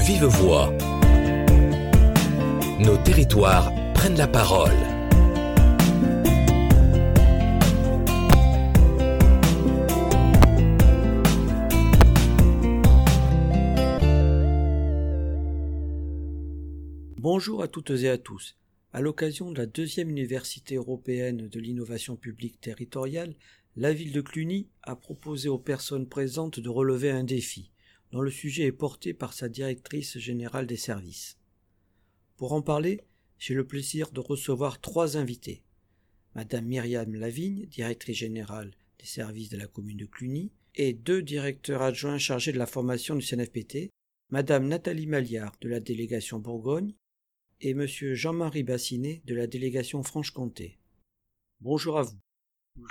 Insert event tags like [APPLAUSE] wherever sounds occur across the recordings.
vive voix. Nos territoires prennent la parole. Bonjour à toutes et à tous. À l'occasion de la deuxième université européenne de l'innovation publique territoriale, la ville de Cluny a proposé aux personnes présentes de relever un défi, dont le sujet est porté par sa directrice générale des services. Pour en parler, j'ai le plaisir de recevoir trois invités. Madame Myriam Lavigne, directrice générale des services de la commune de Cluny, et deux directeurs adjoints chargés de la formation du CNFPT, Madame Nathalie Maliard de la délégation Bourgogne et Monsieur Jean-Marie Bassinet de la délégation Franche-Comté. Bonjour à vous.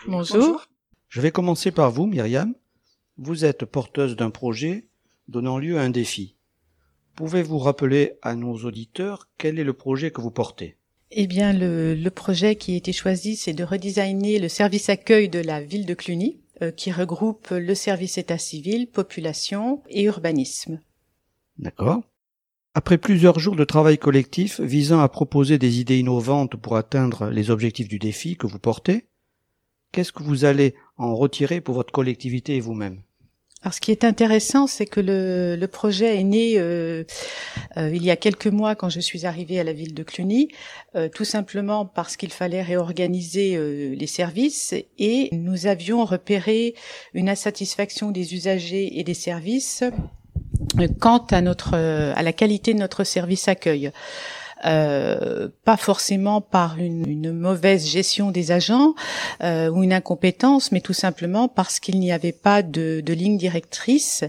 Bonjour. Je vais commencer par vous, Myriam. Vous êtes porteuse d'un projet donnant lieu à un défi. Pouvez-vous rappeler à nos auditeurs quel est le projet que vous portez? Eh bien, le, le projet qui a été choisi, c'est de redesigner le service accueil de la ville de Cluny, euh, qui regroupe le service état civil, population et urbanisme. D'accord. Après plusieurs jours de travail collectif visant à proposer des idées innovantes pour atteindre les objectifs du défi que vous portez, qu'est-ce que vous allez en retirer pour votre collectivité et vous-même? Alors, ce qui est intéressant, c'est que le, projet est né euh, euh, il y a quelques mois quand je suis arrivée à la ville de Cluny, euh, tout simplement parce qu'il fallait réorganiser les services et nous avions repéré une insatisfaction des usagers et des services quant à notre à la qualité de notre service accueil. Euh, pas forcément par une, une, mauvaise gestion des agents euh, ou une incompétence, mais tout simplement parce qu'il n'y avait pas de, de, ligne directrice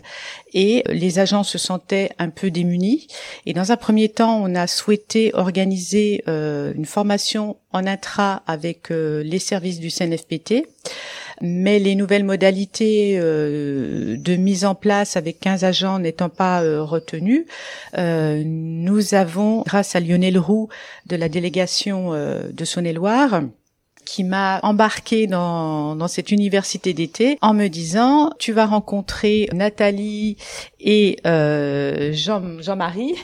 et les agents se sentaient un peu démunis. Et dans un premier temps, on a souhaité organiser euh, une formation en intra avec euh, les services du CNFPT mais les nouvelles modalités euh, de mise en place avec 15 agents n'étant pas euh, retenues, euh, nous avons, grâce à Lionel Roux de la délégation de Saône-et-Loire, qui m'a embarqué dans, dans cette université d'été en me disant tu vas rencontrer Nathalie et euh, Jean, Jean-Marie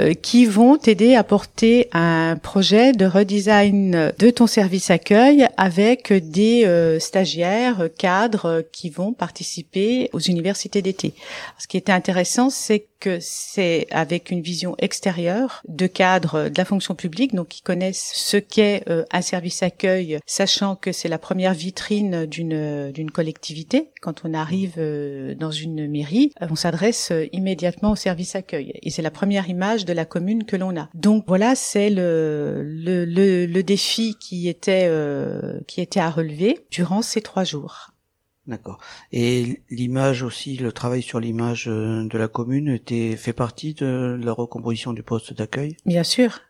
euh, qui vont t'aider à porter un projet de redesign de ton service accueil avec des euh, stagiaires cadres qui vont participer aux universités d'été. Ce qui était intéressant, c'est que c'est avec une vision extérieure de cadres de la fonction publique, donc qui connaissent ce qu'est euh, un service accueil, sachant que c'est la première vitrine d'une d'une collectivité. Quand on arrive euh, dans une mairie, on s'adresse euh, immédiatement au service accueil, et c'est la première image de la commune que l'on a. Donc voilà, c'est le, le, le le défi qui était qui était à relever durant ces trois jours. D'accord. Et l'image aussi, le travail sur l'image de la commune était fait partie de la recomposition du poste d'accueil? Bien sûr.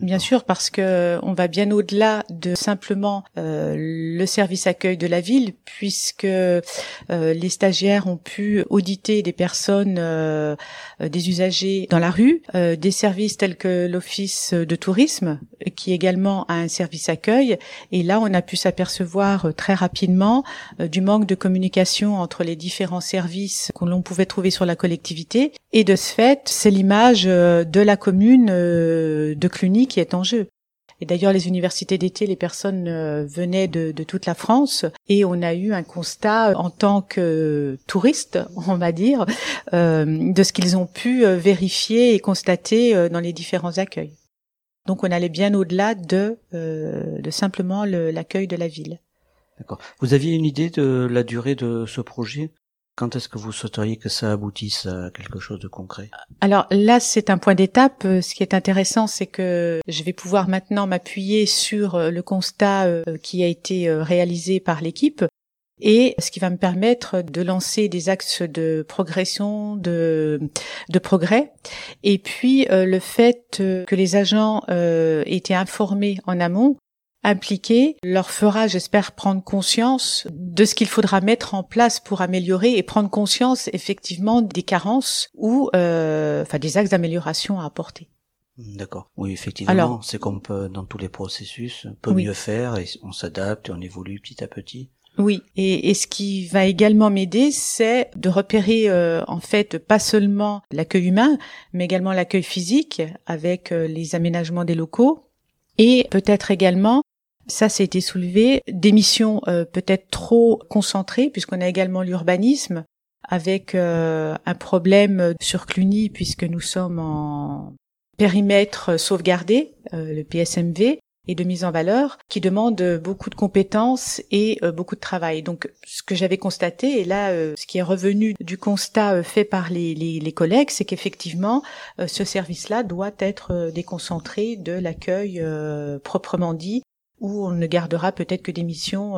Bien sûr, parce que on va bien au-delà de simplement euh, le service accueil de la ville, puisque euh, les stagiaires ont pu auditer des personnes, euh, des usagers dans la rue, euh, des services tels que l'office de tourisme, qui également a un service accueil. Et là, on a pu s'apercevoir très rapidement euh, du manque de communication entre les différents services que l'on pouvait trouver sur la collectivité. Et de ce fait, c'est l'image euh, de la commune de Cluny qui est en jeu. Et d'ailleurs, les universités d'été, les personnes euh, venaient de, toute la France et on a eu un constat en tant que touristes, [LAUGHS] on va dire, euh, de ce qu'ils ont pu euh, vérifier et constater euh, dans les différents accueils. Donc, on allait bien au-delà de, euh, de simplement l'accueil de la ville. D'accord. Vous aviez une idée de la durée de ce projet? Quand est-ce que vous souhaiteriez que ça aboutisse à quelque chose de concret? Alors là, c'est un point d'étape. Ce qui est intéressant, c'est que je vais pouvoir maintenant m'appuyer sur le constat euh, qui a été euh, réalisé par l'équipe et ce qui va me permettre de lancer des axes de progression, de, de progrès. Et puis euh, le fait que les agents aient été informés en amont impliqué leur fera, j'espère, prendre conscience de ce qu'il faudra mettre en place pour améliorer et prendre conscience effectivement des carences ou euh, enfin des axes d'amélioration à apporter. D'accord. Oui, effectivement, c'est comme peut, dans tous les processus, on peut Oui. mieux faire et on s'adapte et on évolue petit à petit. Oui, et, ce qui va également m'aider, c'est de repérer euh, en fait pas seulement l'accueil humain, mais également l'accueil physique avec euh, les aménagements des locaux, et peut-être également ça, c'est été soulevé, des missions euh, peut-être trop concentrées, puisqu'on a également l'urbanisme, avec un problème sur Cluny, puisque nous sommes en périmètre sauvegardé, le PSMV, et de mise en valeur qui demande beaucoup de compétences et euh, beaucoup de travail. Donc ce que j'avais constaté, et là euh, ce qui est revenu du constat euh, fait par les, les, les collègues, c'est qu'effectivement ce service-là doit être déconcentré de l'accueil proprement dit, où on ne gardera peut-être que des missions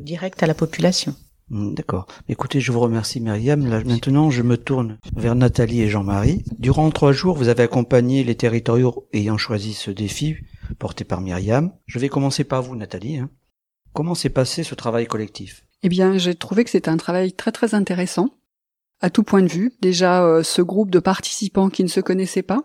directes à la population. Hmm, d'accord. Écoutez, je vous remercie Myriam. Là, maintenant, je me tourne vers Nathalie et Jean-Marie. Durant trois jours, vous avez accompagné les territoriaux ayant choisi ce défi porté par Myriam. Je vais commencer par vous, Nathalie. Hein. Comment s'est passé ce travail collectif? Eh bien, j'ai trouvé que c'était un travail très très intéressant, à tout point de vue. Déjà, euh, ce groupe de participants qui ne se connaissaient pas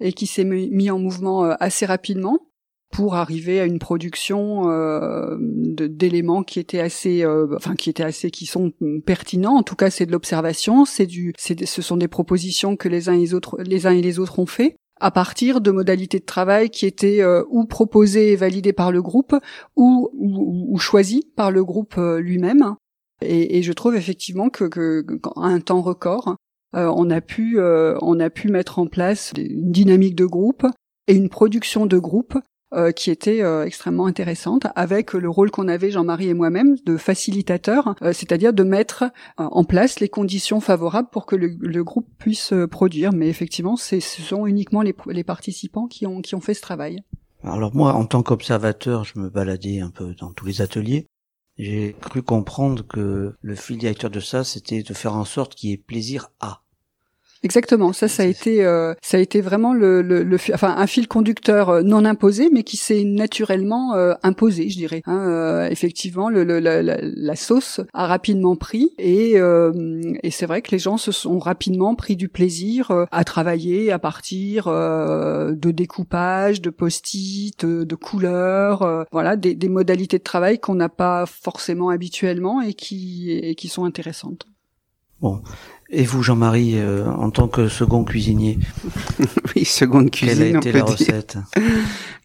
et qui s'est mis en mouvement euh, assez rapidement pour arriver à une production euh, d'éléments qui étaient assez, enfin qui étaient assez, qui sont pertinents. En tout cas, c'est de l'observation, c'est du, ce sont des propositions que les uns et les autres, les uns et les autres ont fait à partir de modalités de travail qui étaient euh, ou proposées et validées par le groupe ou, ou, choisies par le groupe euh, lui-même. Et, je trouve effectivement que, que, un temps record, euh, on a pu on a pu mettre en place une dynamique de groupe et une production de groupe euh, qui était euh, extrêmement intéressante, avec le rôle qu'on avait Jean-Marie et moi-même de facilitateur, euh, c'est-à-dire de mettre en place les conditions favorables pour que le, groupe puisse produire. Mais effectivement, ce sont uniquement les, les, participants qui ont, qui ont fait ce travail. Alors moi, en tant qu'observateur, je me baladais un peu dans tous les ateliers. J'ai cru comprendre que le fil directeur de ça, c'était de faire en sorte qu'il y ait plaisir à. Exactement, ça, ça a été, euh, ça a été vraiment le, le, le, enfin, un fil conducteur euh, non imposé, mais qui s'est naturellement euh, imposé, je dirais. Hein, effectivement, le, la, la, sauce a rapidement pris, et, et c'est vrai que les gens se sont rapidement pris du plaisir à travailler à partir de découpage, de post-it, de couleurs, voilà, des, des modalités de travail qu'on n'a pas forcément habituellement et qui, et qui sont intéressantes. Bon, et vous, Jean-Marie, euh, en tant que second cuisinier [LAUGHS] Oui, seconde cuisine. Quelle a été la recette?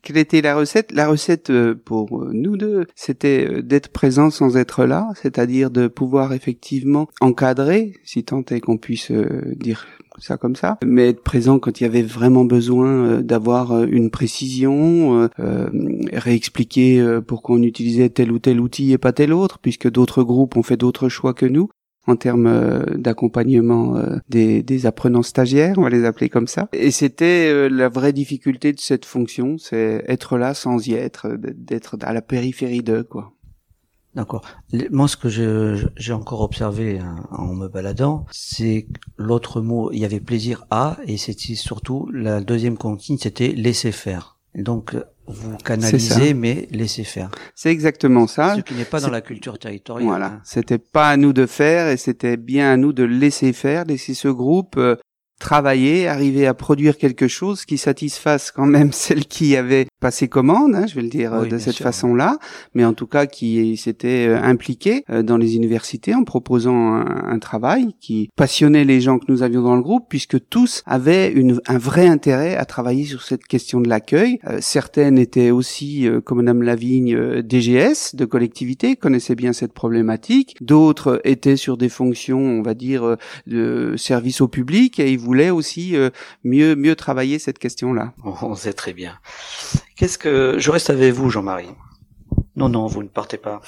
Quelle était la recette? La recette euh, pour nous deux, c'était euh, d'être présent sans être là, c'est-à-dire de pouvoir effectivement encadrer, si tant est qu'on puisse dire ça comme ça, mais être présent quand il y avait vraiment besoin d'avoir une précision, euh, réexpliquer pourquoi on utilisait tel ou tel outil et pas tel autre, puisque d'autres groupes ont fait d'autres choix que nous en termes euh, d'accompagnement euh, des, des, apprenants stagiaires, on va les appeler comme ça. Et c'était euh, la vraie difficulté de cette fonction, c'est être là sans y être, d'être à la périphérie d'eux, quoi. D'accord. Moi, ce que j'ai encore observé hein, en me baladant, c'est l'autre mot, il y avait plaisir à, et c'était surtout la deuxième consigne, c'était laisser faire. Donc, vous canalisez, mais laissez faire. C'est exactement ça. Ce qui n'est pas dans la culture territoriale. Voilà. Hein. C'était pas à nous de faire et c'était bien à nous de laisser faire, laisser ce groupe euh, travailler, arriver à produire quelque chose qui satisfasse quand même [LAUGHS] celle qui avait passé commande, hein, je vais le dire euh, de cette façon-là, mais en tout cas qui s'était euh, impliqué euh, dans les universités en proposant un, travail qui passionnait les gens que nous avions dans le groupe, puisque tous avaient une, un vrai intérêt à travailler sur cette question de l'accueil. certaines étaient aussi, comme Madame Lavigne, DGS de collectivité, connaissaient bien cette problématique. D'autres étaient sur des fonctions, on va dire, de service au public et ils voulait aussi euh, mieux mieux travailler cette question-là. On sait très bien. Qu'est-ce que je reste avec vous, Jean-Marie Non, non, vous ne partez pas.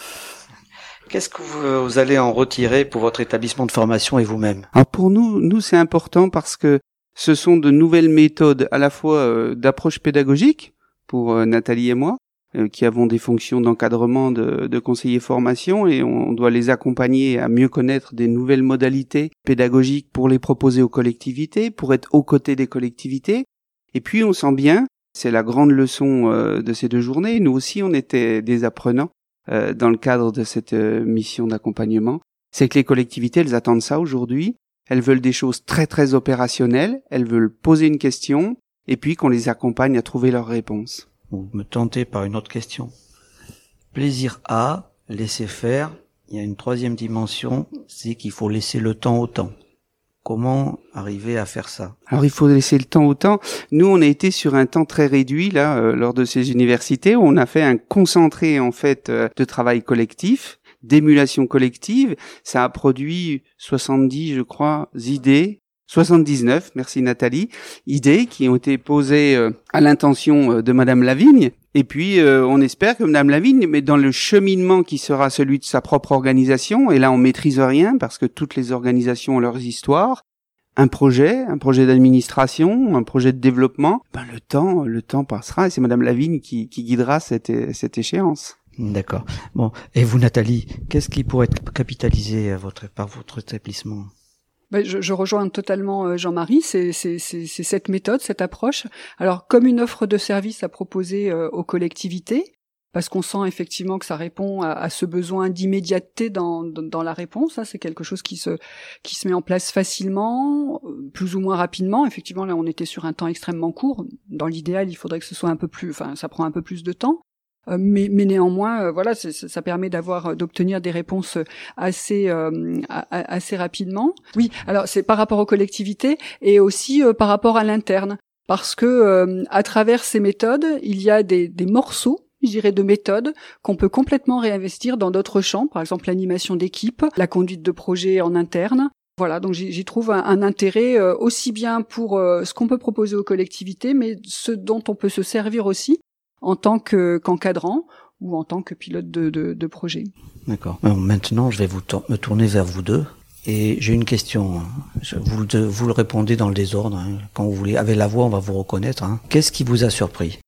Qu'est-ce que vous, allez en retirer pour votre établissement de formation et vous-même? Pour nous, nous c'est important parce que ce sont de nouvelles méthodes à la fois euh, d'approche pédagogique pour euh, Nathalie et moi, euh, qui avons des fonctions d'encadrement de, de conseillers formation et on doit les accompagner à mieux connaître des nouvelles modalités pédagogiques pour les proposer aux collectivités, pour être aux côtés des collectivités. Et puis on sent bien, c'est la grande leçon euh, de ces deux journées, nous aussi on était des apprenants euh, dans le cadre de cette mission d'accompagnement, c'est que les collectivités, elles attendent ça aujourd'hui, elles veulent des choses très très opérationnelles, elles veulent poser une question, et puis qu'on les accompagne à trouver leurs réponses ou me tenter par une autre question. Plaisir à, laisser faire, il y a une troisième dimension, c'est qu'il faut laisser le temps au temps. Comment arriver à faire ça? Alors il faut laisser le temps au temps. Nous, on a été sur un temps très réduit là euh, lors de ces universités où on a fait un concentré en fait euh, de travail collectif, d'émulation collective. Ça a produit 70, je crois, idées 79, merci Nathalie, idées qui ont été posées euh, à l'intention de Madame Lavigne. Et puis, on espère que Madame Lavigne, mais dans le cheminement qui sera celui de sa propre organisation, et là on maîtrise rien parce que toutes les organisations ont leurs histoires, un projet, un projet d'administration, un projet de développement, ben le temps, le temps passera et c'est Madame Lavigne qui, guidera cette, échéance. D'accord. Bon, et vous, Nathalie, qu'est-ce qui pourrait être capitalisé à votre, par votre établissement? Je, je, rejoins totalement euh, Jean-Marie, c'est cette méthode, cette approche. Alors, comme une offre de service à proposer euh, aux collectivités, parce qu'on sent effectivement que ça répond à, ce besoin d'immédiateté dans, dans, la réponse. Ça, c'est quelque chose qui se qui se met en place facilement, euh, plus ou moins rapidement. Effectivement, là, on était sur un temps extrêmement court. Dans l'idéal, il faudrait que ce soit un peu plus, enfin, ça prend un peu plus de temps. Euh, mais, mais, néanmoins, euh, voilà, ça permet d'avoir, d'obtenir des réponses assez, assez rapidement. Oui, alors c'est par rapport aux collectivités et aussi par rapport à l'interne, parce que à travers ces méthodes, il y a des, des morceaux je dirais, de méthodes qu'on peut complètement réinvestir dans d'autres champs, par exemple l'animation d'équipe, la conduite de projets en interne. Voilà, donc j'y trouve un, intérêt euh, aussi bien pour euh, ce qu'on peut proposer aux collectivités, mais ce dont on peut se servir aussi en tant qu'encadrant ou en tant que pilote de, projet. D'accord. Maintenant, je vais me tourner vers vous deux. Et j'ai une question. Hein. Vous, vous le répondez dans le désordre. Hein. Quand vous voulez, avec la voix, on va vous reconnaître. Hein. Qu'est-ce qui vous a surpris?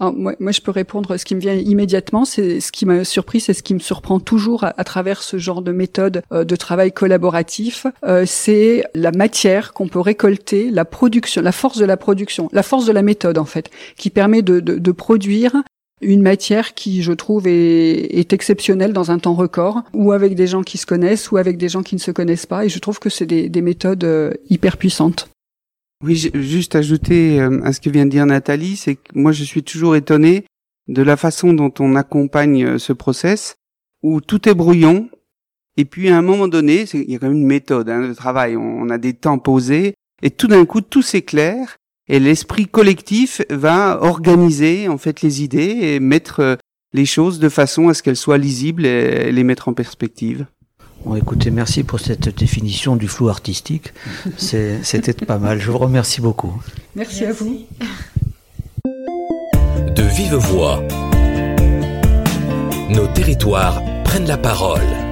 Moi, je peux répondre. Ce qui me vient immédiatement, c'est ce qui m'a surpris, c'est ce qui me surprend toujours à, travers ce genre de méthode euh, de travail collaboratif. Euh, c'est la matière qu'on peut récolter, la production, la force de la production, la force de la méthode en fait, qui permet de, produire une matière qui, je trouve, est, exceptionnelle dans un temps record, ou avec des gens qui se connaissent, ou avec des gens qui ne se connaissent pas. Et je trouve que c'est des, des méthodes euh, hyper puissantes. Oui, juste ajouter euh, à ce que vient de dire Nathalie, c'est que moi je suis toujours étonné de la façon dont on accompagne euh, ce process, où tout est brouillon, et puis à un moment donné, il y a quand même une méthode hein, de travail, on a des temps posés, et tout d'un coup tout s'éclaire, et l'esprit collectif va organiser en fait les idées et mettre euh, les choses de façon à ce qu'elles soient lisibles et les mettre en perspective. Bon, écoutez, merci pour cette définition du flou artistique. C'était pas mal. Je vous remercie beaucoup. Merci, à vous. De vive voix, nos territoires prennent la parole.